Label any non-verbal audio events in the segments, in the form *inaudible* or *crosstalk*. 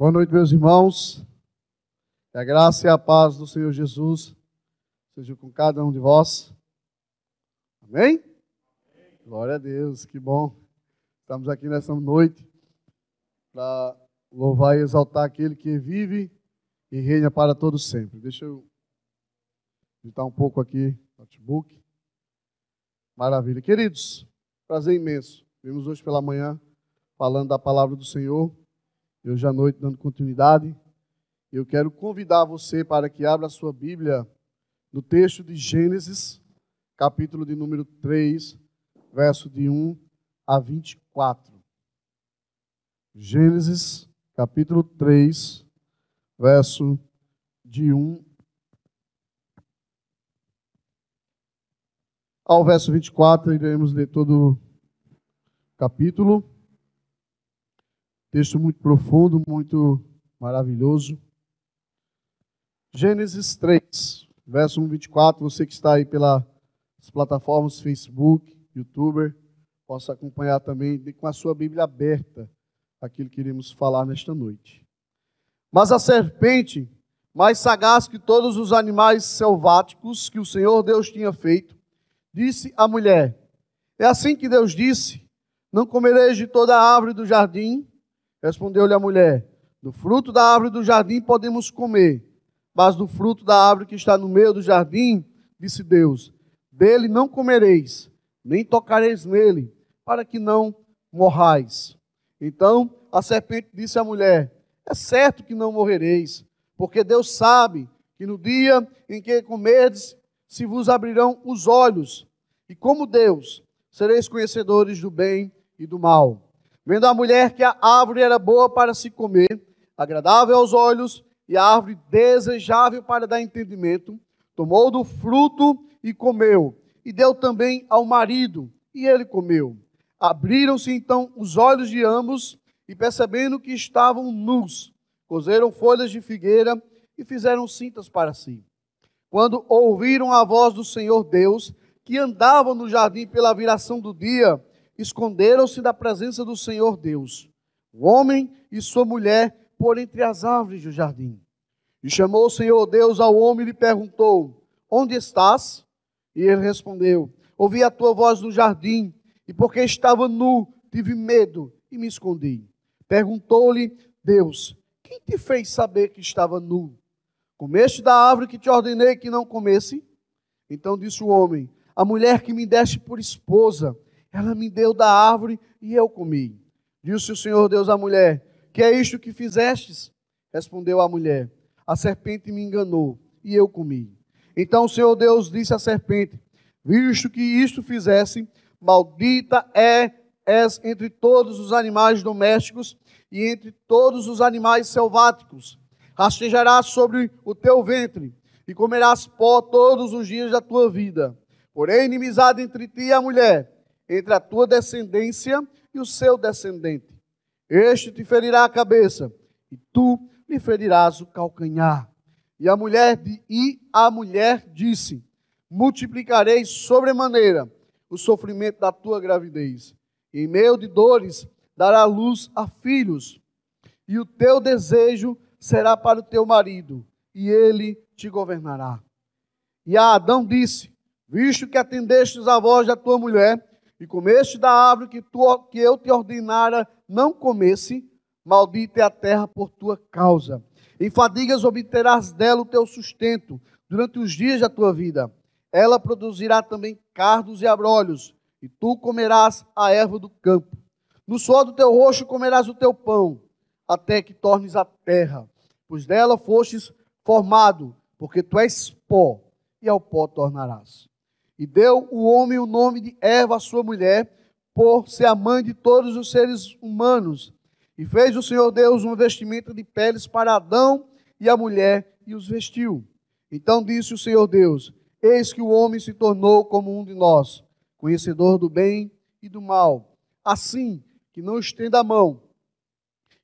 Boa noite, meus irmãos. Que a graça e a paz do Senhor Jesus seja com cada um de vós. Amém? Glória a Deus, que bom. Estamos aqui nessa noite para louvar e exaltar aquele que vive e reina para todos sempre. Deixa eu editar um pouco aqui o notebook. Maravilha. Queridos, prazer imenso. Vimos hoje pela manhã falando da palavra do Senhor. E hoje à noite dando continuidade. Eu quero convidar você para que abra a sua Bíblia no texto de Gênesis, capítulo de número 3, verso de 1 a 24. Gênesis, capítulo 3, verso de 1 ao verso 24, iremos ler todo o capítulo. Texto muito profundo, muito maravilhoso. Gênesis 3, verso 1, 24. Você que está aí pelas plataformas Facebook, YouTuber, possa acompanhar também com a sua Bíblia aberta aquilo que iremos falar nesta noite. Mas a serpente, mais sagaz que todos os animais selváticos que o Senhor Deus tinha feito, disse à mulher: É assim que Deus disse: Não comereis de toda a árvore do jardim? Respondeu-lhe a mulher: Do fruto da árvore do jardim podemos comer, mas do fruto da árvore que está no meio do jardim, disse Deus: Dele não comereis, nem tocareis nele, para que não morrais. Então a serpente disse à mulher: É certo que não morrereis, porque Deus sabe que no dia em que comerdes, se vos abrirão os olhos, e como Deus, sereis conhecedores do bem e do mal. Vendo a mulher que a árvore era boa para se comer, agradável aos olhos, e a árvore desejável para dar entendimento, tomou do fruto e comeu, e deu também ao marido, e ele comeu. Abriram-se então os olhos de ambos, e percebendo que estavam nus, cozeram folhas de figueira e fizeram cintas para si. Quando ouviram a voz do Senhor Deus, que andava no jardim pela viração do dia, esconderam-se da presença do Senhor Deus. O homem e sua mulher por entre as árvores do jardim. E chamou o Senhor Deus ao homem e lhe perguntou: Onde estás? E ele respondeu: Ouvi a tua voz no jardim, e porque estava nu, tive medo e me escondi. Perguntou-lhe Deus: Quem te fez saber que estava nu? Comeste da árvore que te ordenei que não comesse? Então disse o homem: A mulher que me deste por esposa, ela me deu da árvore e eu comi. Disse o Senhor Deus à mulher: que é isto que fizestes? Respondeu a mulher: A serpente me enganou e eu comi. Então o Senhor Deus disse à serpente: Visto que isto fizesse, maldita é és entre todos os animais domésticos e entre todos os animais selváticos. Rastejarás sobre o teu ventre e comerás pó todos os dias da tua vida. Porém, inimizade entre ti e a mulher, entre a tua descendência e o seu descendente este te ferirá a cabeça, e tu lhe ferirás o calcanhar. E a mulher, e a mulher disse: Multiplicarei sobremaneira o sofrimento da tua gravidez. Em meio de dores dará luz a filhos. E o teu desejo será para o teu marido, e ele te governará. E a Adão disse: Visto que atendestes a voz da tua mulher, e comeste da árvore que, tu, que eu te ordenara não comesse, maldita é a terra por tua causa. Em fadigas obterás dela o teu sustento durante os dias da tua vida. Ela produzirá também cardos e abrolhos, e tu comerás a erva do campo. No suor do teu rosto comerás o teu pão, até que tornes a terra, pois dela fostes formado, porque tu és pó, e ao pó tornarás. E deu o homem o nome de Eva, a sua mulher, por ser a mãe de todos os seres humanos. E fez o Senhor Deus um vestimento de peles para Adão e a mulher e os vestiu. Então disse o Senhor Deus: Eis que o homem se tornou como um de nós, conhecedor do bem e do mal. Assim que não estenda a mão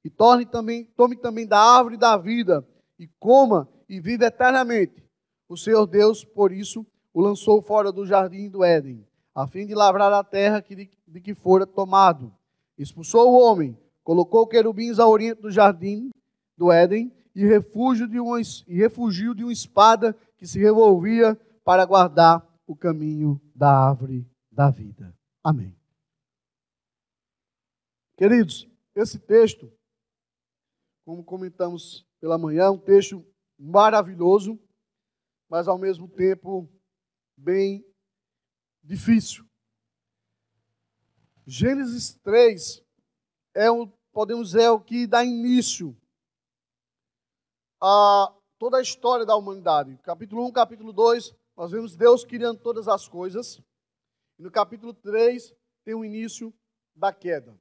e torne também, tome também da árvore da vida e coma e vive eternamente. O Senhor Deus, por isso, o lançou fora do jardim do Éden a fim de lavrar a terra de, que fora tomado. Expulsou o homem, colocou querubins ao oriente do jardim, do Éden e refúgio de uma, e refugiu de uma espada que se revolvia para guardar o caminho da árvore da vida. Amém. Queridos, esse texto, como comentamos pela manhã, é um texto maravilhoso, mas ao mesmo tempo bem difícil. Gênesis 3 é o, podemos dizer, é o que dá início a toda a história da humanidade. Capítulo 1, capítulo 2, nós vemos Deus criando todas as coisas. E no capítulo 3 tem o início da queda.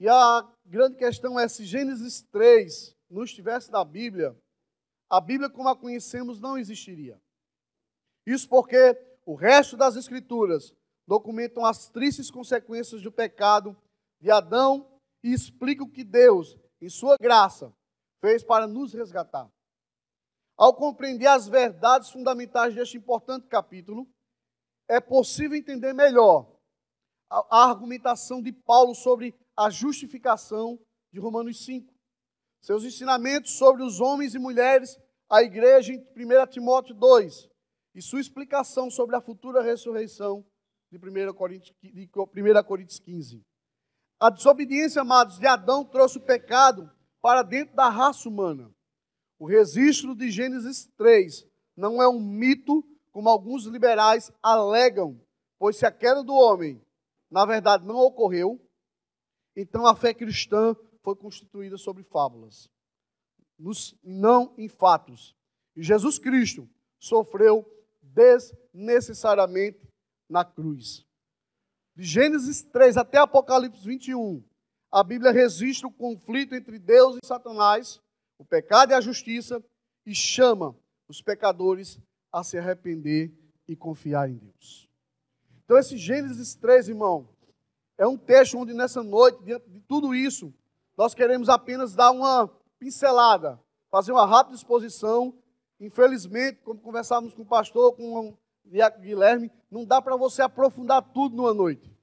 E a grande questão é se Gênesis 3 não estivesse na Bíblia, a Bíblia como a conhecemos não existiria. Isso porque o resto das Escrituras documentam as tristes consequências do pecado de Adão e explicam o que Deus, em sua graça, fez para nos resgatar. Ao compreender as verdades fundamentais deste importante capítulo, é possível entender melhor a argumentação de Paulo sobre a justificação de Romanos 5. Seus ensinamentos sobre os homens e mulheres, a igreja em 1 Timóteo 2, e sua explicação sobre a futura ressurreição de 1 Coríntios, de 1 Coríntios 15. A desobediência, amados, de Adão trouxe o pecado para dentro da raça humana. O registro de Gênesis 3 não é um mito, como alguns liberais alegam, pois se a queda do homem, na verdade, não ocorreu, então a fé cristã foi constituída sobre fábulas, não em fatos. E Jesus Cristo sofreu desnecessariamente na cruz. De Gênesis 3 até Apocalipse 21, a Bíblia registra o conflito entre Deus e Satanás, o pecado e a justiça, e chama os pecadores a se arrepender e confiar em Deus. Então, esse Gênesis 3, irmão, é um texto onde nessa noite, diante de tudo isso, nós queremos apenas dar uma pincelada, fazer uma rápida exposição. Infelizmente, como conversávamos com o pastor, com o Diácono Guilherme, não dá para você aprofundar tudo numa noite.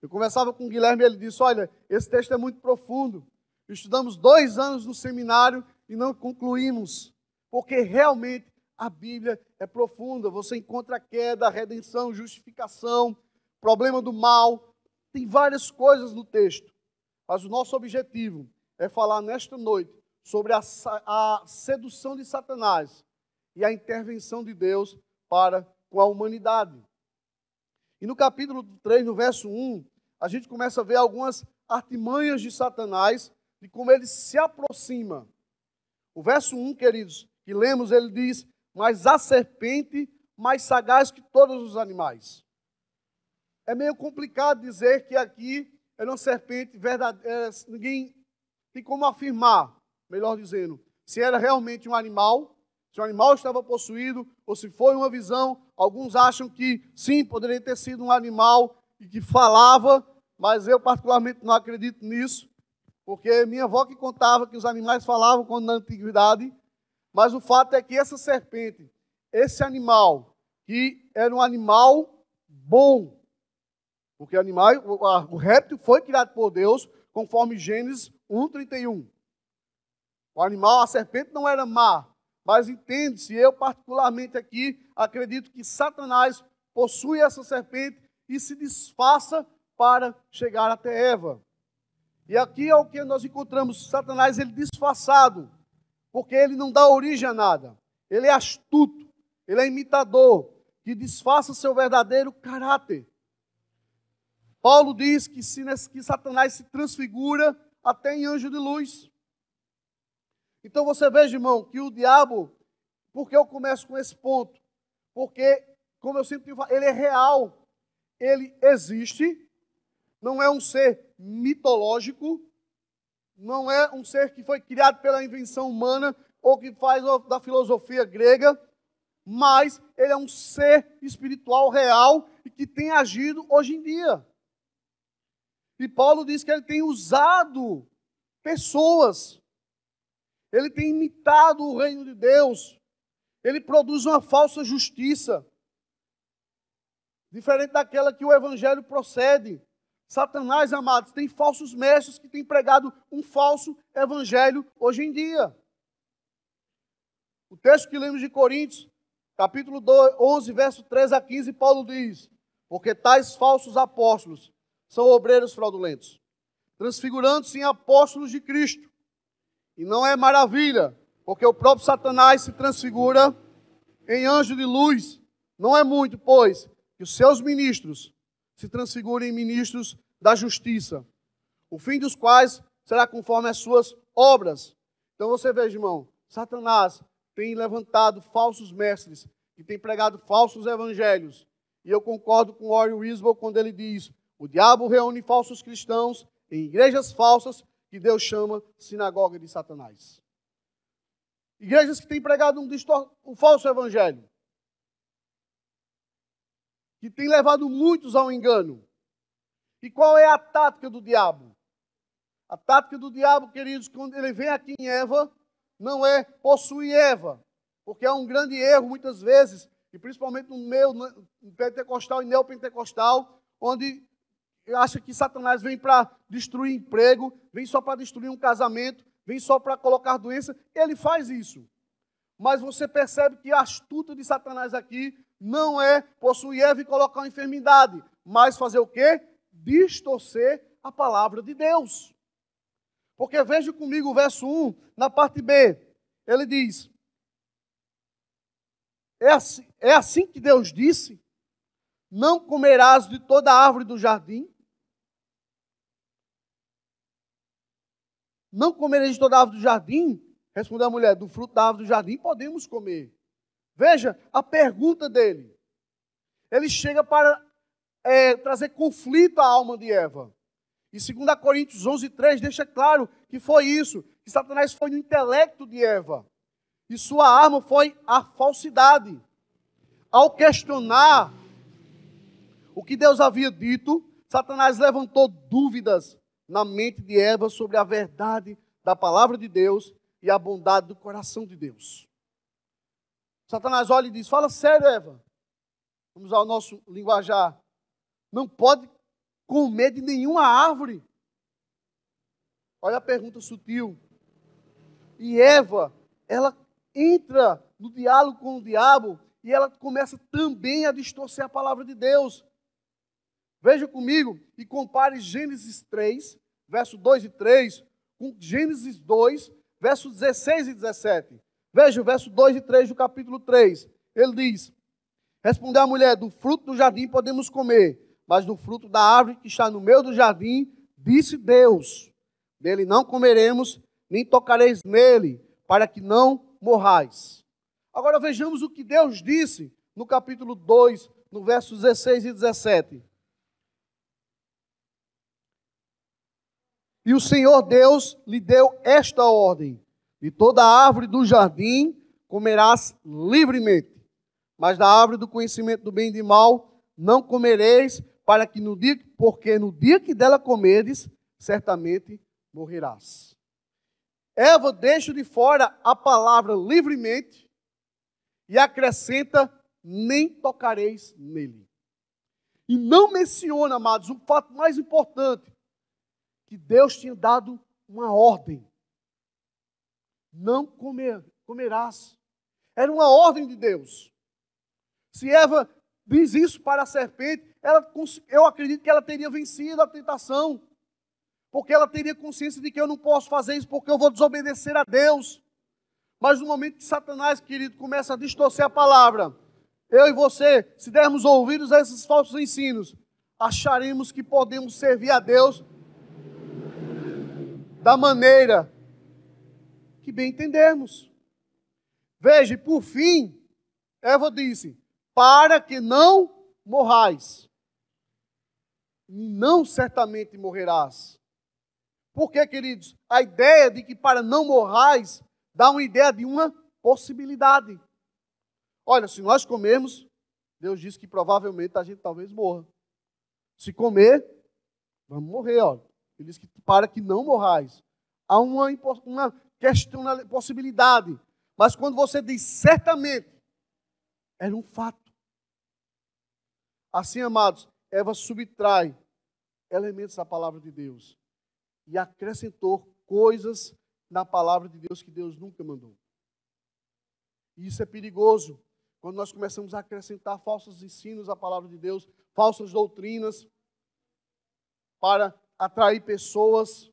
Eu conversava com o Guilherme e ele disse: Olha, esse texto é muito profundo. Estudamos dois anos no seminário e não concluímos, porque realmente a Bíblia é profunda. Você encontra a queda, a redenção, justificação, problema do mal, tem várias coisas no texto, mas o nosso objetivo é falar nesta noite sobre a, a sedução de Satanás e a intervenção de Deus para com a humanidade. E no capítulo 3, no verso 1, a gente começa a ver algumas artimanhas de Satanás, de como ele se aproxima. O verso 1, queridos, que lemos, ele diz: Mas a serpente mais sagaz que todos os animais. É meio complicado dizer que aqui era uma serpente verdadeira. Ninguém tem como afirmar, melhor dizendo, se era realmente um animal, se o animal estava possuído ou se foi uma visão. Alguns acham que sim, poderia ter sido um animal e que falava, mas eu particularmente não acredito nisso, porque minha avó que contava que os animais falavam quando na antiguidade, mas o fato é que essa serpente, esse animal, que era um animal bom, porque o animal, o, réptil foi criado por Deus, conforme Gênesis 1:31. O animal, a serpente não era má, mas entende-se, eu particularmente aqui acredito que Satanás possui essa serpente e se disfarça para chegar até Eva. E aqui é o que nós encontramos, Satanás ele disfarçado, porque ele não dá origem a nada. Ele é astuto, ele é imitador, que disfarça seu verdadeiro caráter. Paulo diz que, se, que Satanás se transfigura até em anjo de luz. Então você veja, irmão, que o diabo, porque eu começo com esse ponto? Porque, como eu sempre digo, ele é real, ele existe, não é um ser mitológico, não é um ser que foi criado pela invenção humana ou que faz da filosofia grega, mas ele é um ser espiritual real e que tem agido hoje em dia. E Paulo diz que ele tem usado pessoas, ele tem imitado o reino de Deus, ele produz uma falsa justiça, diferente daquela que o evangelho procede. Satanás, amados, tem falsos mestres que têm pregado um falso evangelho hoje em dia. O texto que lemos de Coríntios, capítulo 2, 11, verso 13 a 15, Paulo diz: Porque tais falsos apóstolos são obreiros fraudulentos, transfigurando-se em apóstolos de Cristo. E não é maravilha, porque o próprio Satanás se transfigura em anjo de luz. Não é muito, pois, que os seus ministros se transfigurem em ministros da justiça, o fim dos quais será conforme as suas obras. Então você veja, irmão, Satanás tem levantado falsos mestres que tem pregado falsos evangelhos. E eu concordo com Warren Wisbell quando ele diz: o diabo reúne falsos cristãos em igrejas falsas que Deus chama sinagoga de Satanás. Igrejas que têm pregado um, um falso evangelho, que têm levado muitos ao engano. E qual é a tática do diabo? A tática do diabo, queridos, quando ele vem aqui em Eva, não é possuir Eva, porque é um grande erro muitas vezes, e principalmente no no pentecostal e neopentecostal, onde acha que Satanás vem para destruir emprego, vem só para destruir um casamento, vem só para colocar doença. Ele faz isso. Mas você percebe que a astuta de Satanás aqui não é possuir Eva e colocar uma enfermidade, mas fazer o quê? Distorcer a palavra de Deus. Porque veja comigo o verso 1, na parte B. Ele diz: É assim, é assim que Deus disse: Não comerás de toda árvore do jardim, Não comereis de toda árvore do jardim? Respondeu a mulher: Do fruto da árvore do jardim podemos comer. Veja a pergunta dele. Ele chega para é, trazer conflito à alma de Eva. E 2 Coríntios 11, 3 deixa claro que foi isso, que Satanás foi no intelecto de Eva. E sua arma foi a falsidade. Ao questionar o que Deus havia dito, Satanás levantou dúvidas na mente de Eva sobre a verdade da palavra de Deus e a bondade do coração de Deus. Satanás olha e diz: Fala sério, Eva. Vamos ao nosso linguajar. Não pode comer de nenhuma árvore. Olha a pergunta sutil. E Eva, ela entra no diálogo com o diabo e ela começa também a distorcer a palavra de Deus. Veja comigo e compare Gênesis 3, verso 2 e 3, com Gênesis 2, versos 16 e 17. Veja o verso 2 e 3 do capítulo 3. Ele diz: Respondeu a mulher: Do fruto do jardim podemos comer, mas do fruto da árvore que está no meio do jardim, disse Deus: Dele não comeremos, nem tocareis nele, para que não morrais. Agora vejamos o que Deus disse no capítulo 2, no versos 16 e 17. E o Senhor Deus lhe deu esta ordem: de toda árvore do jardim comerás livremente, mas da árvore do conhecimento do bem e do mal não comereis, para que no dia, porque no dia que dela comeres, certamente morrerás. Eva deixa de fora a palavra livremente e acrescenta: nem tocareis nele. E não menciona, amados, o fato mais importante que Deus tinha dado uma ordem. Não comer, comerás. Era uma ordem de Deus. Se Eva diz isso para a serpente, ela, eu acredito que ela teria vencido a tentação. Porque ela teria consciência de que eu não posso fazer isso porque eu vou desobedecer a Deus. Mas no momento que Satanás, querido, começa a distorcer a palavra, eu e você, se dermos ouvidos a esses falsos ensinos, acharemos que podemos servir a Deus da maneira que bem entendermos. Veja, por fim, Eva disse: para que não morrais. Não certamente morrerás. Por que, queridos? A ideia de que para não morrais dá uma ideia de uma possibilidade. Olha, se nós comermos, Deus diz que provavelmente a gente talvez morra. Se comer, vamos morrer, olha. Ele diz que para que não morrais. Há uma, uma questão, uma possibilidade. Mas quando você diz certamente, era um fato. Assim, amados, Eva subtrai elementos da palavra de Deus e acrescentou coisas na palavra de Deus que Deus nunca mandou. E isso é perigoso quando nós começamos a acrescentar falsos ensinos à palavra de Deus, falsas doutrinas, para atrair pessoas,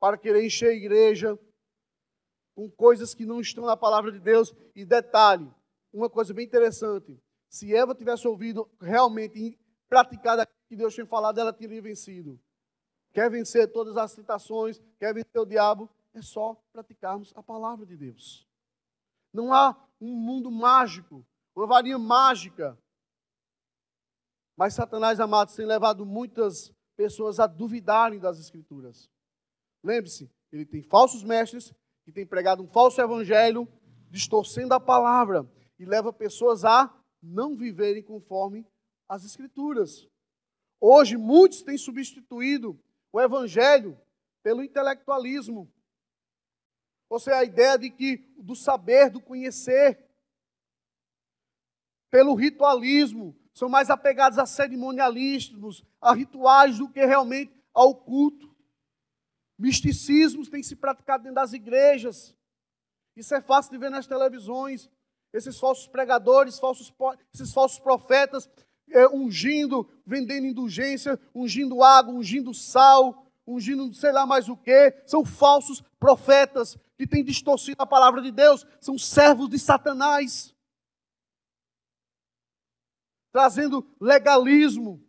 para querer encher a igreja com coisas que não estão na palavra de Deus. E detalhe, uma coisa bem interessante: se Eva tivesse ouvido realmente praticado aquilo que Deus tinha falado, ela teria vencido. Quer vencer todas as tentações, quer vencer o diabo, é só praticarmos a palavra de Deus. Não há um mundo mágico, uma varinha mágica. Mas Satanás, amados, tem levado muitas pessoas a duvidarem das Escrituras. Lembre-se, ele tem falsos mestres que têm pregado um falso evangelho, distorcendo a palavra, e leva pessoas a não viverem conforme as Escrituras. Hoje, muitos têm substituído o evangelho pelo intelectualismo. Ou seja, a ideia de que do saber, do conhecer, pelo ritualismo, são mais apegados a cerimonialismos, a rituais do que realmente ao culto. Misticismos têm se praticado dentro das igrejas. Isso é fácil de ver nas televisões. Esses falsos pregadores, falsos, esses falsos profetas é, ungindo, vendendo indulgência, ungindo água, ungindo sal, ungindo sei lá mais o que. São falsos profetas que têm distorcido a palavra de Deus. São servos de Satanás. Trazendo legalismo.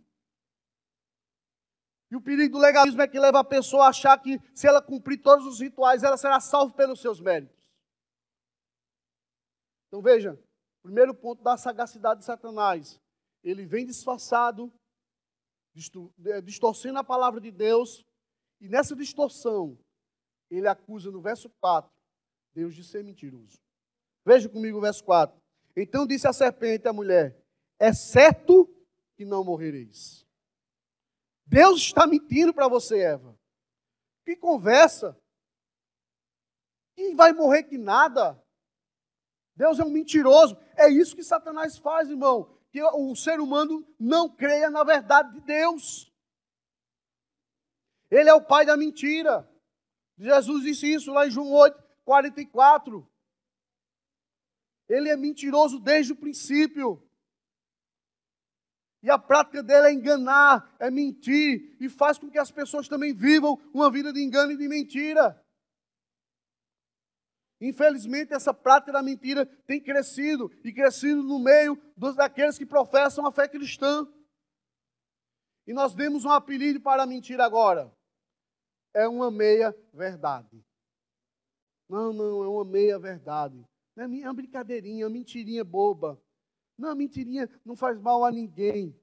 E o perigo do legalismo é que leva a pessoa a achar que se ela cumprir todos os rituais, ela será salva pelos seus méritos. Então veja, primeiro ponto da sagacidade de Satanás ele vem disfarçado, é, distorcendo a palavra de Deus, e nessa distorção, ele acusa no verso 4, Deus de ser mentiroso. Veja comigo o verso 4. Então disse a serpente à mulher: É certo que não morrereis. Deus está mentindo para você, Eva. Que conversa. Quem vai morrer que nada? Deus é um mentiroso. É isso que Satanás faz, irmão que o ser humano não creia na verdade de Deus. Ele é o pai da mentira. Jesus disse isso lá em João 8, 44. Ele é mentiroso desde o princípio. E a prática dele é enganar, é mentir, e faz com que as pessoas também vivam uma vida de engano e de mentira. Infelizmente, essa prática da mentira tem crescido e crescido no meio dos, daqueles que professam a fé cristã. E nós demos um apelido para a mentira agora. É uma meia verdade. Não, não, é uma meia verdade. É uma brincadeirinha, uma mentirinha boba. Não, mentirinha não faz mal a ninguém.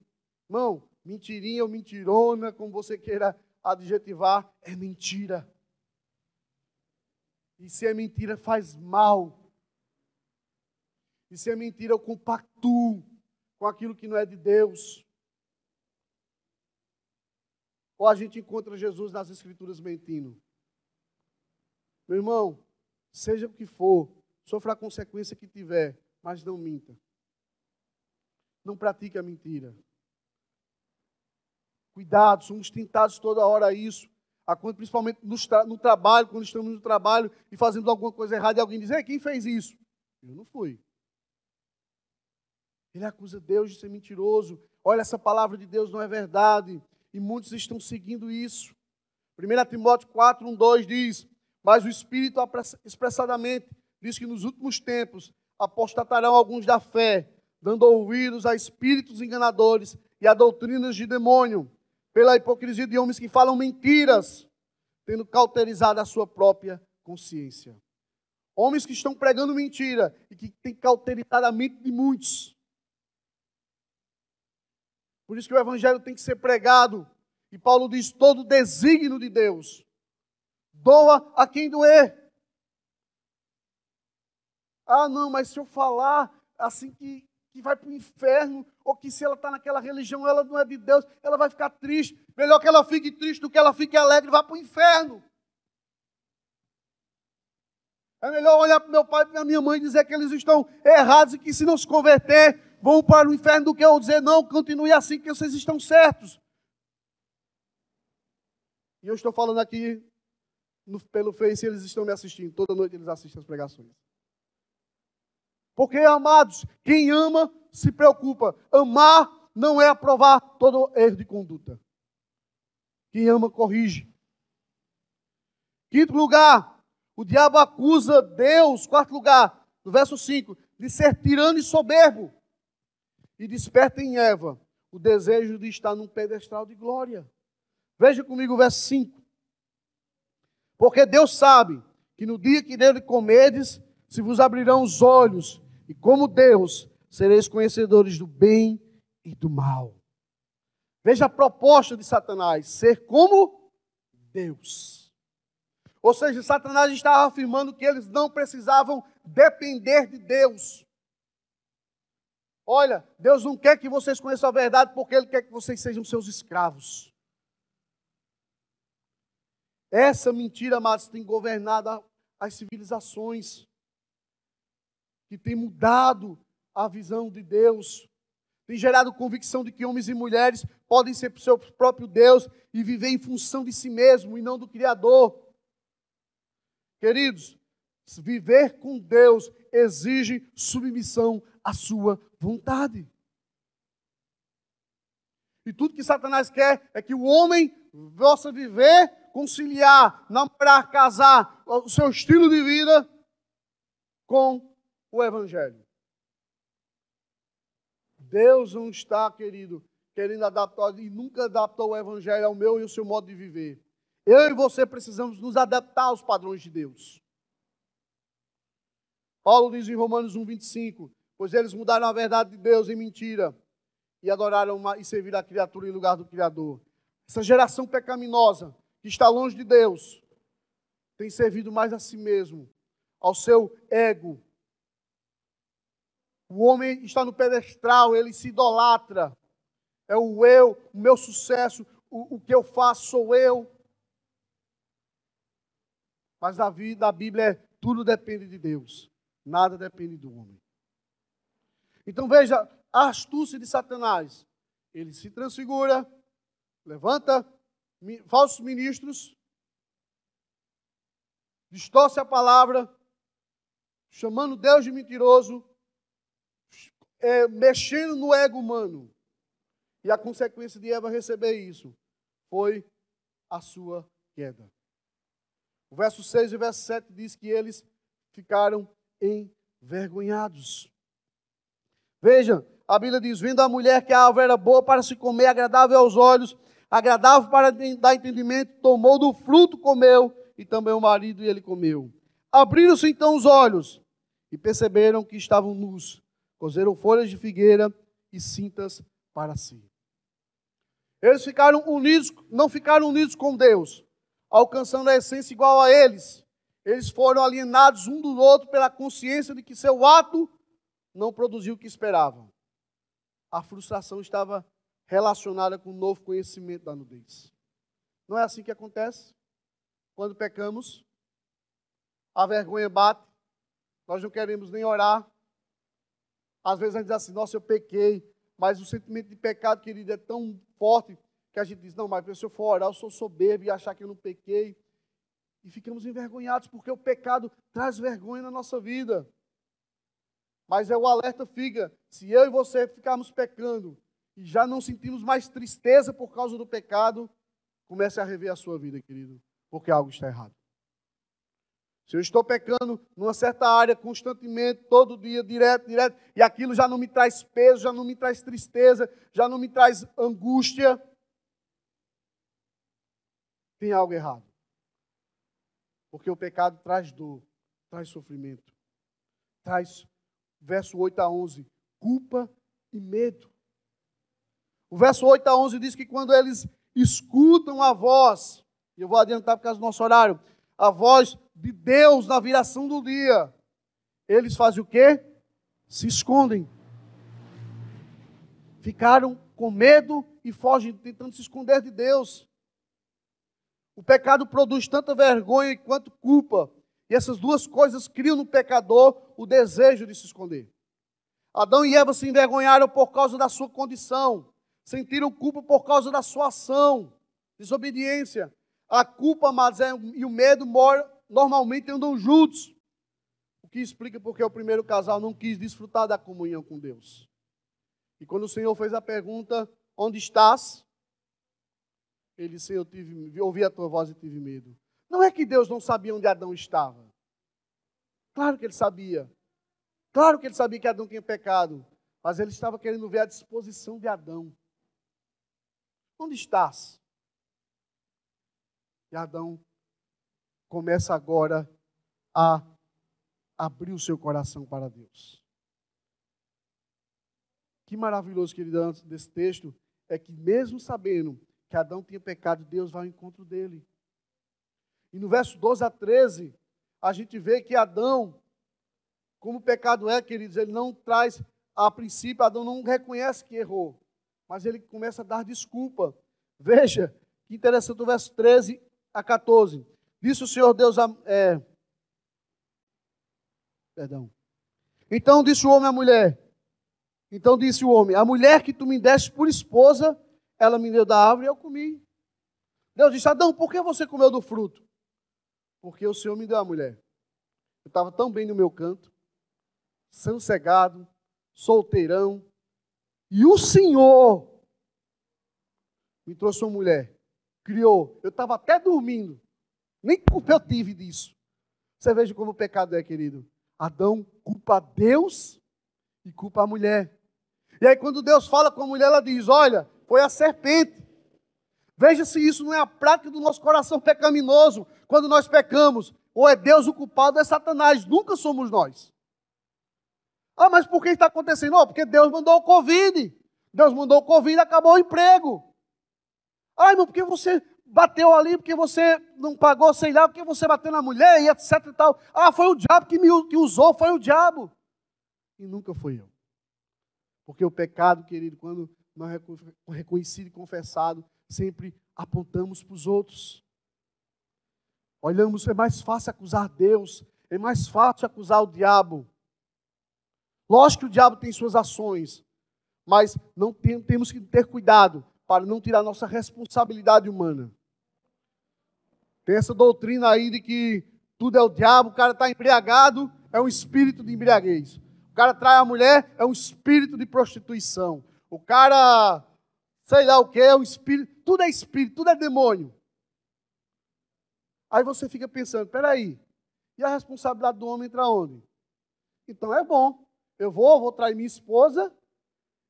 Irmão, mentirinha ou mentirona, como você queira adjetivar, é mentira. E se é mentira, faz mal. E se é mentira, eu compactuo com aquilo que não é de Deus. Ou a gente encontra Jesus nas Escrituras mentindo. Meu irmão, seja o que for, sofra a consequência que tiver, mas não minta. Não pratique a mentira. Cuidado, somos tentados toda hora a isso principalmente no, trabalho, quando estamos no trabalho e fazendo alguma coisa errada, e alguém diz: Ei, quem fez isso? Eu não fui. Ele acusa Deus de ser mentiroso. Olha, essa palavra de Deus não é verdade. E muitos estão seguindo isso. 1 Timóteo 4, 1, 2 diz: Mas o Espírito expressadamente diz que nos últimos tempos apostatarão alguns da fé, dando ouvidos a espíritos enganadores e a doutrinas de demônio pela hipocrisia de homens que falam mentiras, tendo cauterizado a sua própria consciência. Homens que estão pregando mentira e que têm cauterizado a mente de muitos. Por isso que o evangelho tem que ser pregado. E Paulo diz: todo desígnio de Deus doa a quem doer. Ah, não, mas se eu falar assim que que vai para o inferno, ou que se ela está naquela religião, ela não é de Deus, ela vai ficar triste. Melhor que ela fique triste do que ela fique alegre vá para o inferno. É melhor olhar para meu pai e para minha mãe e dizer que eles estão errados e que se não se converter, vão para o inferno do que eu dizer, não, continue assim que vocês estão certos. E eu estou falando aqui no, pelo Face, eles estão me assistindo. Toda noite eles assistem as pregações. Porque, amados, quem ama se preocupa. Amar não é aprovar todo erro de conduta. Quem ama, corrige. Quinto lugar, o diabo acusa Deus. Quarto lugar, no verso 5, de ser tirano e soberbo. E desperta em Eva o desejo de estar num pedestal de glória. Veja comigo o verso 5. Porque Deus sabe que no dia que dele comedes, se vos abrirão os olhos, e como Deus, sereis conhecedores do bem e do mal. Veja a proposta de Satanás: ser como Deus. Ou seja, Satanás estava afirmando que eles não precisavam depender de Deus. Olha, Deus não quer que vocês conheçam a verdade porque Ele quer que vocês sejam seus escravos. Essa mentira, amados, tem governado as civilizações, que tem mudado a visão de Deus, tem gerado convicção de que homens e mulheres podem ser seu próprio Deus e viver em função de si mesmo e não do Criador. Queridos, viver com Deus exige submissão à sua vontade. E tudo que Satanás quer é que o homem possa viver conciliar, namorar, casar o seu estilo de vida com o Evangelho. Deus não está, querido, querendo adaptar e nunca adaptou o Evangelho ao meu e ao seu modo de viver. Eu e você precisamos nos adaptar aos padrões de Deus. Paulo diz em Romanos 1, 25: Pois eles mudaram a verdade de Deus em mentira e adoraram uma, e serviram a criatura em lugar do Criador. Essa geração pecaminosa que está longe de Deus, tem servido mais a si mesmo, ao seu ego. O homem está no pedestral, ele se idolatra. É o eu, o meu sucesso, o, o que eu faço sou eu. Mas a vida, a Bíblia é tudo depende de Deus, nada depende do homem. Então veja a astúcia de Satanás. Ele se transfigura, levanta falsos ministros, distorce a palavra, chamando Deus de mentiroso, é, mexendo no ego humano. E a consequência de Eva receber isso foi a sua queda. O verso 6 e o verso 7 diz que eles ficaram envergonhados. Veja, a Bíblia diz: vendo a mulher que a árvore era boa para se comer, agradável aos olhos agradável para dar entendimento, tomou do fruto, comeu, e também o marido e ele comeu. Abriram-se então os olhos e perceberam que estavam nus. Cozeram folhas de figueira e cintas para si. Eles ficaram unidos, não ficaram unidos com Deus, alcançando a essência igual a eles. Eles foram alienados um do outro pela consciência de que seu ato não produziu o que esperavam. A frustração estava relacionada com o novo conhecimento da nudez. Não é assim que acontece? Quando pecamos, a vergonha bate, nós não queremos nem orar. Às vezes a gente diz assim, nossa, eu pequei, mas o sentimento de pecado, querido, é tão forte que a gente diz, não, mas se eu for orar, eu sou soberbo e achar que eu não pequei. E ficamos envergonhados, porque o pecado traz vergonha na nossa vida. Mas é o alerta fica, se eu e você ficarmos pecando, e já não sentimos mais tristeza por causa do pecado, comece a rever a sua vida, querido, porque algo está errado. Se eu estou pecando numa certa área constantemente, todo dia, direto, direto, e aquilo já não me traz peso, já não me traz tristeza, já não me traz angústia, tem algo errado. Porque o pecado traz dor, traz sofrimento, traz, verso 8 a 11, culpa e medo. O verso 8 a 11 diz que quando eles escutam a voz, e eu vou adiantar por causa do nosso horário, a voz de Deus na viração do dia, eles fazem o quê? Se escondem. Ficaram com medo e fogem, tentando se esconder de Deus. O pecado produz tanta vergonha quanto culpa. E essas duas coisas criam no pecador o desejo de se esconder. Adão e Eva se envergonharam por causa da sua condição sentiram culpa por causa da sua ação, desobediência. A culpa, mas é, e o medo normalmente andam juntos. O que explica porque o primeiro casal não quis desfrutar da comunhão com Deus. E quando o Senhor fez a pergunta: Onde estás? Ele disse: Eu tive, ouvi a tua voz e tive medo. Não é que Deus não sabia onde Adão estava. Claro que ele sabia. Claro que ele sabia que Adão tinha pecado. Mas ele estava querendo ver a disposição de Adão. Onde estás? E Adão começa agora a abrir o seu coração para Deus. Que maravilhoso, querido, antes desse texto, é que mesmo sabendo que Adão tinha pecado, Deus vai ao encontro dele. E no verso 12 a 13, a gente vê que Adão, como o pecado é, queridos, ele não traz, a princípio, Adão não reconhece que errou, mas ele começa a dar desculpa. Veja, que interessante o verso 13 a 14. Disse o Senhor Deus a. É, perdão. Então disse o homem à mulher: então disse o homem: A mulher que tu me deste por esposa, ela me deu da árvore e eu comi. Deus disse: Adão, por que você comeu do fruto? Porque o Senhor me deu a mulher. Eu estava tão bem no meu canto, sossegado, solteirão, e o Senhor me trouxe uma mulher, criou. Eu estava até dormindo, nem culpa eu tive disso. Você veja como o pecado é, querido. Adão culpa Deus e culpa a mulher. E aí, quando Deus fala com a mulher, ela diz: Olha, foi a serpente. Veja se isso não é a prática do nosso coração pecaminoso quando nós pecamos. Ou é Deus o culpado ou é Satanás. Nunca somos nós. Ah, mas por que está acontecendo? Oh, porque Deus mandou o Covid. Deus mandou o Covid e acabou o emprego. Ah, irmão, porque você bateu ali, porque você não pagou, sei lá, porque você bateu na mulher e etc e tal. Ah, foi o diabo que me que usou, foi o diabo. E nunca foi eu. Porque o pecado, querido, quando não é reconhecido e confessado, sempre apontamos para os outros. Olhamos, é mais fácil acusar Deus, é mais fácil acusar o diabo. Lógico que o diabo tem suas ações, mas não tem, temos que ter cuidado para não tirar nossa responsabilidade humana. Tem essa doutrina aí de que tudo é o diabo, o cara está embriagado, é um espírito de embriaguez cara trai a mulher, é um espírito de prostituição. O cara, sei lá o que, é um espírito, tudo é espírito, tudo é demônio. Aí você fica pensando, peraí, e a responsabilidade do homem entra onde? Então é bom, eu vou, vou trair minha esposa,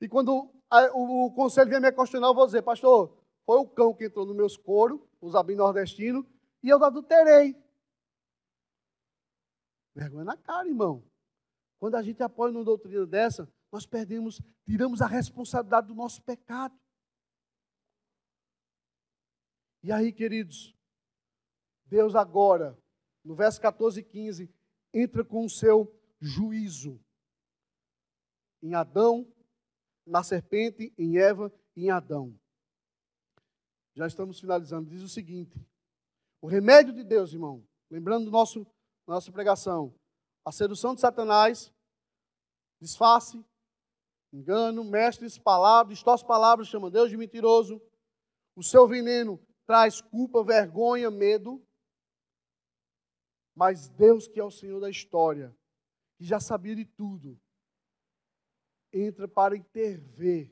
e quando o, o conselho vier me questionar, eu vou dizer, pastor, foi o cão que entrou nos meus coros, os abim nordestinos, e eu adulterei. Vergonha na cara, irmão. Quando a gente apoia uma doutrina dessa, nós perdemos, tiramos a responsabilidade do nosso pecado. E aí, queridos, Deus agora, no verso 14 e 15, entra com o seu juízo em Adão, na serpente, em Eva e em Adão. Já estamos finalizando. Diz o seguinte: o remédio de Deus, irmão, lembrando do nosso nossa pregação, a sedução de Satanás, disfarce, engano, mestres, palavras, distorce palavras, chama Deus de mentiroso. O seu veneno traz culpa, vergonha, medo. Mas Deus, que é o Senhor da história, que já sabia de tudo, entra para intervir.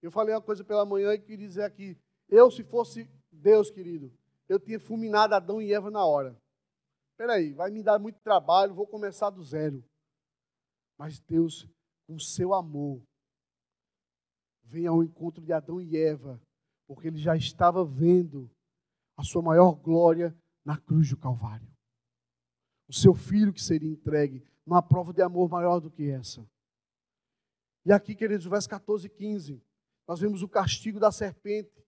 Eu falei uma coisa pela manhã e queria dizer aqui: eu, se fosse Deus, querido, eu tinha fulminado Adão e Eva na hora. Espera aí, vai me dar muito trabalho, vou começar do zero. Mas Deus, com seu amor, vem ao encontro de Adão e Eva, porque ele já estava vendo a sua maior glória na cruz do Calvário. O seu filho que seria entregue, numa prova de amor maior do que essa. E aqui, queridos, verso 14 e 15, nós vemos o castigo da serpente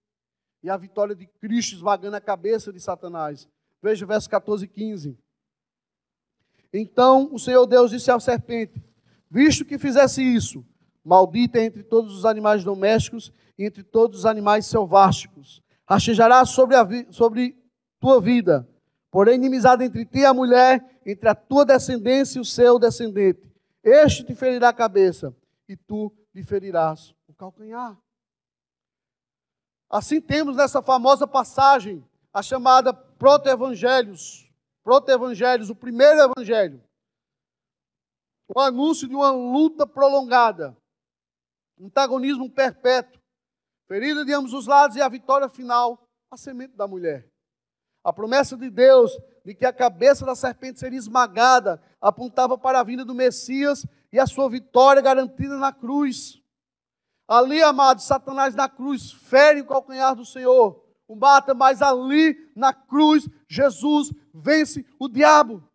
e a vitória de Cristo esmagando a cabeça de Satanás. Veja o verso 14 e 15. Então o Senhor Deus disse à serpente: Visto que fizesse isso, maldita entre todos os animais domésticos e entre todos os animais selváticos. Rastejará sobre, sobre tua vida, porém inimizade entre ti e a mulher, entre a tua descendência e o seu descendente. Este te ferirá a cabeça, e tu lhe ferirás o calcanhar. Assim temos nessa famosa passagem a chamada proto-evangelhos. Proto-evangelhos, o primeiro evangelho. O anúncio de uma luta prolongada, antagonismo perpétuo, ferida de ambos os lados e a vitória final, a semente da mulher. A promessa de Deus de que a cabeça da serpente seria esmagada apontava para a vinda do Messias e a sua vitória garantida na cruz. Ali, amados, Satanás na cruz fere o calcanhar do Senhor, o mata, mas ali na cruz Jesus vence o diabo.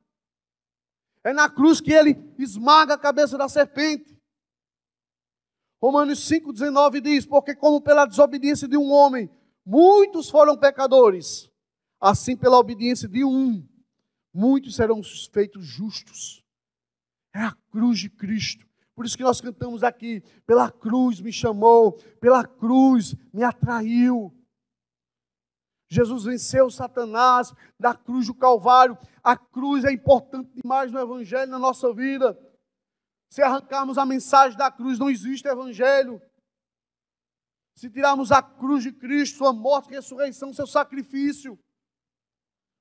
É na cruz que ele esmaga a cabeça da serpente. Romanos 5,19 diz: Porque, como pela desobediência de um homem, muitos foram pecadores, assim pela obediência de um, muitos serão feitos justos. É a cruz de Cristo. Por isso que nós cantamos aqui: pela cruz me chamou, pela cruz me atraiu. Jesus venceu Satanás da cruz do Calvário. A cruz é importante demais no Evangelho, na nossa vida. Se arrancarmos a mensagem da cruz, não existe Evangelho. Se tirarmos a cruz de Cristo, sua morte, ressurreição, seu sacrifício,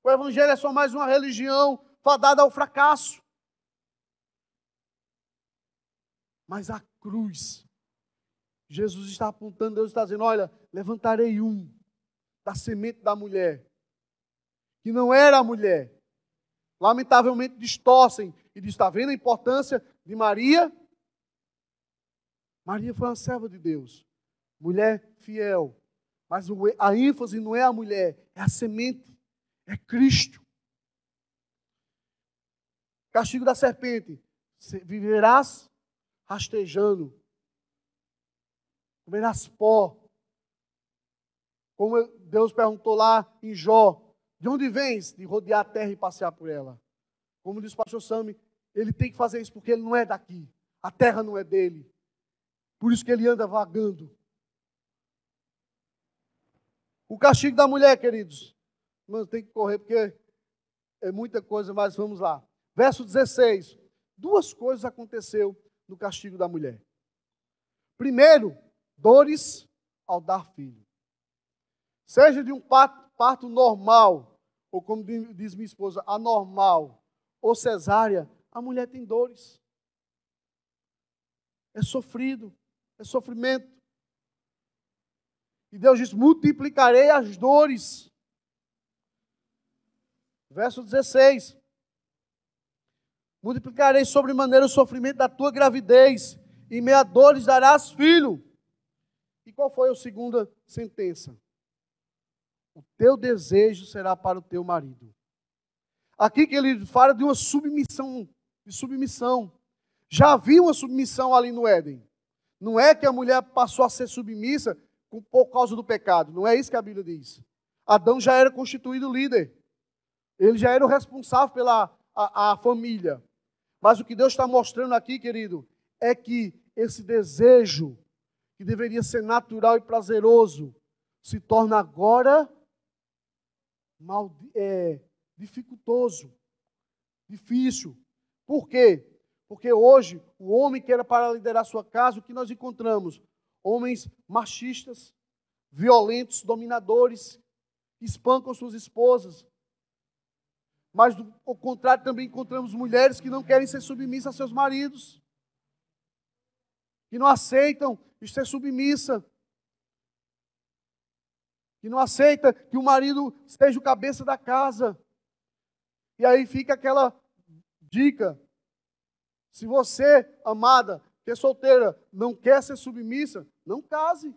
o Evangelho é só mais uma religião fadada ao fracasso. Mas a cruz, Jesus está apontando, Deus está dizendo: olha, levantarei um da semente da mulher, que não era a mulher. Lamentavelmente distorcem e diz: está vendo a importância de Maria? Maria foi uma serva de Deus, mulher fiel. Mas a ênfase não é a mulher, é a semente, é Cristo. Castigo da serpente: viverás rastejando, comerás pó, como Deus perguntou lá em Jó, de onde vens? De rodear a terra e passear por ela. Como diz o pastor Sami, ele tem que fazer isso porque ele não é daqui. A terra não é dele. Por isso que ele anda vagando. O castigo da mulher, queridos. Não tem que correr porque é muita coisa, mas vamos lá. Verso 16. Duas coisas aconteceu no castigo da mulher. Primeiro, dores ao dar filho. Seja de um parto, normal, ou como diz minha esposa, anormal, ou cesárea, a mulher tem dores. É sofrido, é sofrimento. E Deus diz: multiplicarei as dores. Verso 16: Multiplicarei sobremaneira o sofrimento da tua gravidez, e meia dores darás filho. E qual foi a segunda sentença? o teu desejo será para o teu marido. Aqui que ele fala de uma submissão, de submissão. Já havia uma submissão ali no Éden. Não é que a mulher passou a ser submissa por causa do pecado. Não é isso que a Bíblia diz. Adão já era constituído líder. Ele já era o responsável pela a, a família. Mas o que Deus está mostrando aqui, querido, é que esse desejo, que deveria ser natural e prazeroso, se torna agora mal, é, dificultoso, difícil. Por quê? Porque hoje, o homem que era para liderar sua casa, o que nós encontramos? Homens machistas, violentos, dominadores, espancam suas esposas. Mas, ao contrário, também encontramos mulheres que não querem ser submissas a seus maridos, que não aceitam ser submissa que não aceita que o marido seja o cabeça da casa. E aí fica aquela dica: se você, amada, que é solteira, não quer ser submissa, não case,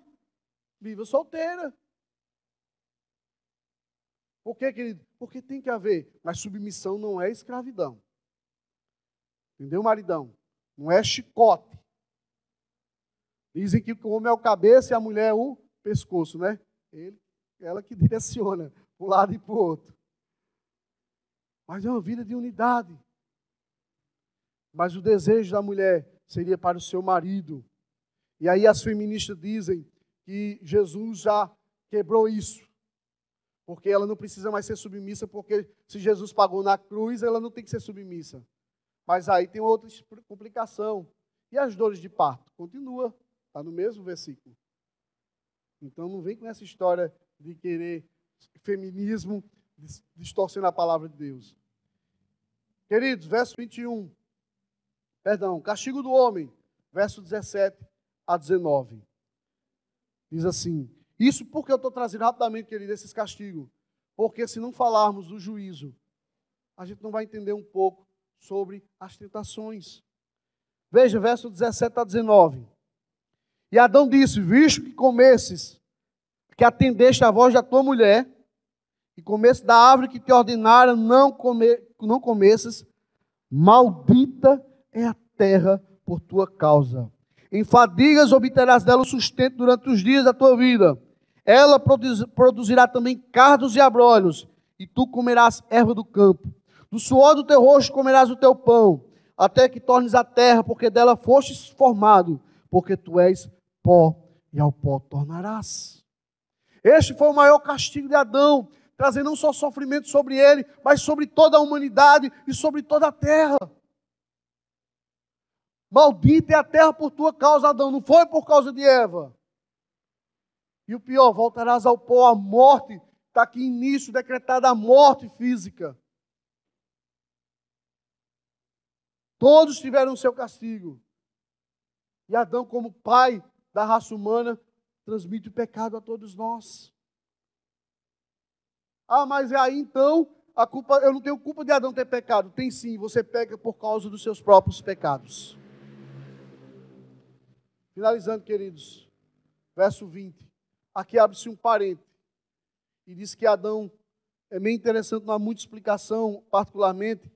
viva solteira. Por quê, querido? Porque tem que haver, mas submissão não é escravidão. Entendeu, maridão? Não é chicote. Dizem que o homem é o cabeça e a mulher é o pescoço, né? Ele ela que *laughs* direciona para um lado e para o outro. Mas é uma vida de unidade. Mas o desejo da mulher seria para o seu marido. E aí as feministas dizem que Jesus já quebrou isso. Porque ela não precisa mais ser submissa, porque se Jesus pagou na cruz, ela não tem que ser submissa. Mas aí tem outra complicação. E as dores de parto? Continua, está no mesmo versículo. Então não vem com essa história de querer feminismo, distorcendo a palavra de Deus. Queridos, verso 21. Perdão, castigo do homem, verso 17 a 19. Diz assim: Isso porque eu estou trazendo rapidamente, querido, esses castigos. Porque se não falarmos do juízo, a gente não vai entender um pouco sobre as tentações. Veja, verso 17 a 19. E Adão disse: Visto que comesses, que atendeste à voz da tua mulher, e comesse da árvore que te ordenaram não, comer, não comesses, maldita é a terra por tua causa. Em fadigas obterás dela o sustento durante os dias da tua vida. Ela produz, produzirá também cardos e abrolhos, e tu comerás erva do campo. Do suor do teu rosto comerás o teu pão, até que tornes a terra, porque dela fostes formado, porque tu és pó, e ao pó tornarás. Este foi o maior castigo de Adão, trazendo não só sofrimento sobre ele, mas sobre toda a humanidade e sobre toda a terra. Maldita é a terra por tua causa, Adão, não foi por causa de Eva. E o pior, voltarás ao pó, a morte, está aqui início decretada a morte física. Todos tiveram o seu castigo. E Adão, como pai da raça humana, transmite o pecado a todos nós. Ah, mas é aí então a culpa, eu não tenho culpa de Adão ter pecado. Tem sim, você peca por causa dos seus próprios pecados. Finalizando, queridos, verso 20. Aqui abre-se um parente e diz que Adão é meio interessante, não há muita explicação, particularmente.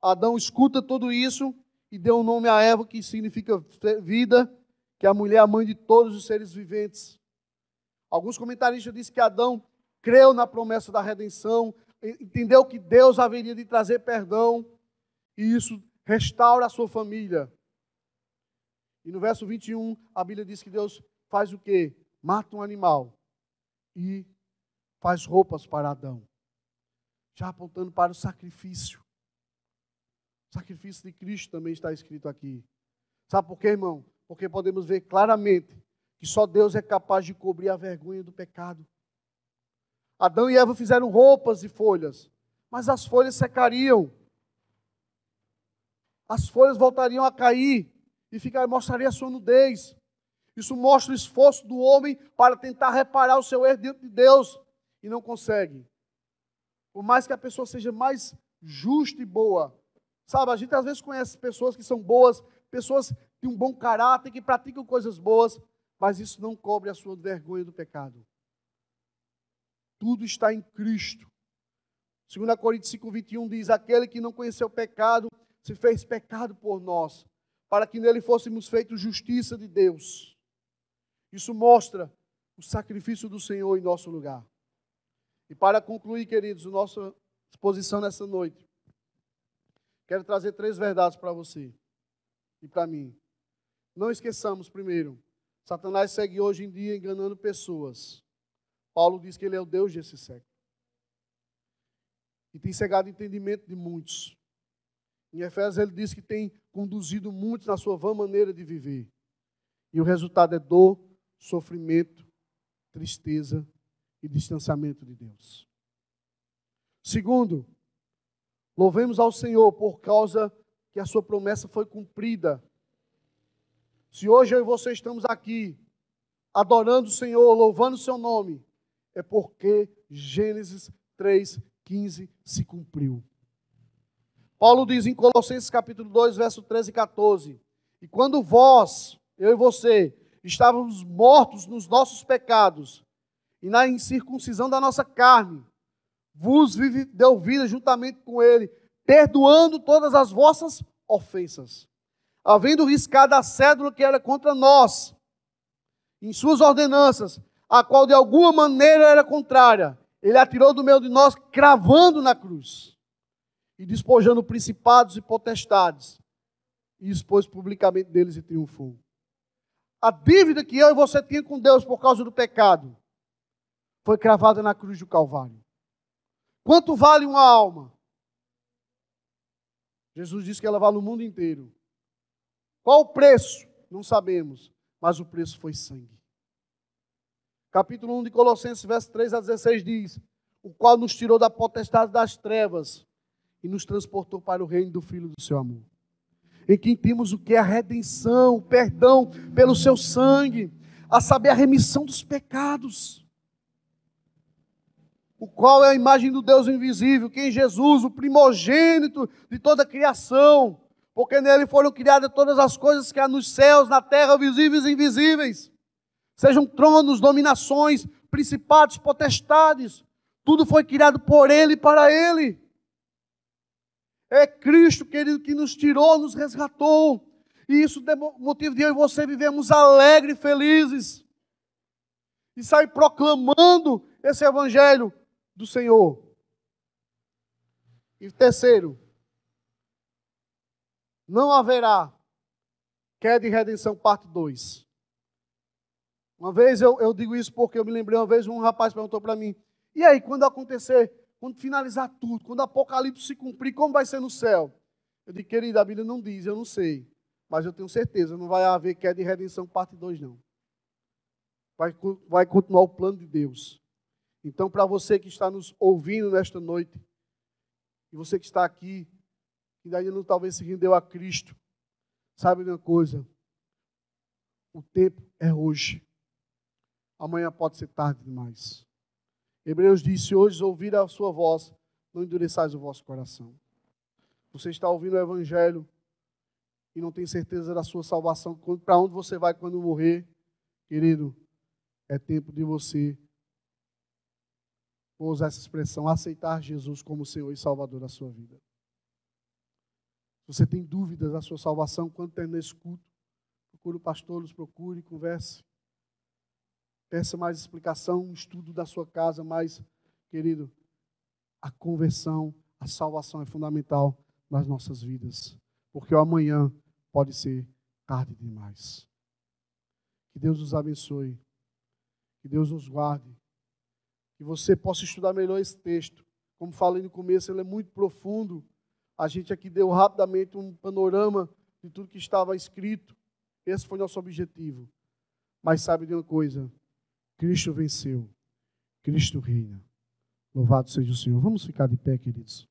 Adão escuta tudo isso e deu um nome a Eva que significa vida, que a mulher é a mãe de todos os seres viventes. Alguns comentaristas dizem que Adão creu na promessa da redenção, entendeu que Deus haveria de trazer perdão, e isso restaura a sua família. E no verso 21, a Bíblia diz que Deus faz o quê? Mata um animal e faz roupas para Adão. Já apontando para o sacrifício. O sacrifício de Cristo também está escrito aqui. Sabe por quê, irmão? Porque podemos ver claramente que só Deus é capaz de cobrir a vergonha do pecado. Adão e Eva fizeram roupas e folhas, mas as folhas secariam. As folhas voltariam a cair e ficar, mostraria a sua nudez. Isso mostra o esforço do homem para tentar reparar o seu erro diante de Deus e não consegue. Por mais que a pessoa seja mais justa e boa, sabe, a gente às vezes conhece pessoas que são boas, pessoas de um bom caráter, que praticam coisas boas, mas isso não cobre a sua vergonha do pecado. Tudo está em Cristo. 2 Coríntios 5, 21 diz: Aquele que não conheceu o pecado se fez pecado por nós, para que nele fôssemos feitos justiça de Deus. Isso mostra o sacrifício do Senhor em nosso lugar. E para concluir, queridos, a nossa exposição nessa noite, quero trazer três verdades para você e para mim. Não esqueçamos, primeiro, Satanás segue hoje em dia enganando pessoas. Paulo diz que ele é o Deus desse século. E tem cegado o entendimento de muitos. Em Efésios ele diz que tem conduzido muitos na sua vã maneira de viver. E o resultado é dor, sofrimento, tristeza e distanciamento de Deus. Segundo, louvemos ao Senhor por causa que a sua promessa foi cumprida. Se hoje eu e você estamos aqui adorando o Senhor, louvando o seu nome, é porque Gênesis 3:15 se cumpriu. Paulo diz em Colossenses capítulo 2, verso 13 e 14: E quando vós, eu e você, estávamos mortos nos nossos pecados e na incircuncisão da nossa carne, vos deu vida juntamente com ele, perdoando todas as vossas ofensas, havendo riscado a cédula que era contra nós, em suas ordenanças, a qual de alguma maneira era contrária, ele atirou do meio de nós, cravando na cruz e despojando principados e potestades, e expôs publicamente deles e triunfou. A dívida que eu e você tinha com Deus por causa do pecado foi cravada na cruz do Calvário. Quanto vale uma alma? Jesus disse que ela vale o mundo inteiro. Qual o preço? Não sabemos, mas o preço foi sangue. Capítulo 1 de Colossenses, verso 3 a 16 diz: O qual nos tirou da potestade das trevas e nos transportou para o reino do Filho do seu amor. Em quem temos o que? A redenção, o perdão pelo seu sangue, a saber, a remissão dos pecados. O qual é a imagem do Deus invisível, que em Jesus, o primogênito de toda a criação, porque nele foram criadas todas as coisas que há nos céus, na terra, visíveis e invisíveis. Sejam tronos, dominações, principados, potestades, tudo foi criado por ele e para ele. É Cristo, querido, que nos tirou, nos resgatou. E isso é motivo de eu e você vivemos alegres felizes. E sair proclamando esse evangelho do Senhor. E terceiro, não haverá queda e redenção parte 2. Uma vez eu, eu digo isso porque eu me lembrei uma vez um rapaz perguntou para mim: "E aí, quando acontecer quando finalizar tudo, quando o Apocalipse se cumprir, como vai ser no céu? Eu digo, querida, a Bíblia não diz, eu não sei. Mas eu tenho certeza, não vai haver queda de redenção parte 2, não. Vai, vai continuar o plano de Deus. Então, para você que está nos ouvindo nesta noite, e você que está aqui, que ainda não talvez se rendeu a Cristo, sabe uma coisa? O tempo é hoje. Amanhã pode ser tarde demais. Hebreus disse: Hoje ouvir a sua voz, não endureçais o vosso coração. Você está ouvindo o Evangelho e não tem certeza da sua salvação, para onde você vai quando morrer, querido, é tempo de você, vou usar essa expressão, aceitar Jesus como Senhor e Salvador da sua vida. Se você tem dúvidas da sua salvação, quando terminar esse culto, procure o pastor, nos procure, converse. Peça mais explicação, um estudo da sua casa, mas, querido, a conversão, a salvação é fundamental nas nossas vidas, porque o amanhã pode ser tarde demais. Que Deus nos abençoe, que Deus nos guarde, que você possa estudar melhor esse texto. Como falei no começo, ele é muito profundo. A gente aqui deu rapidamente um panorama de tudo que estava escrito. Esse foi nosso objetivo. Mas sabe de uma coisa? Cristo venceu. Cristo reina. Louvado seja o Senhor. Vamos ficar de pé, queridos.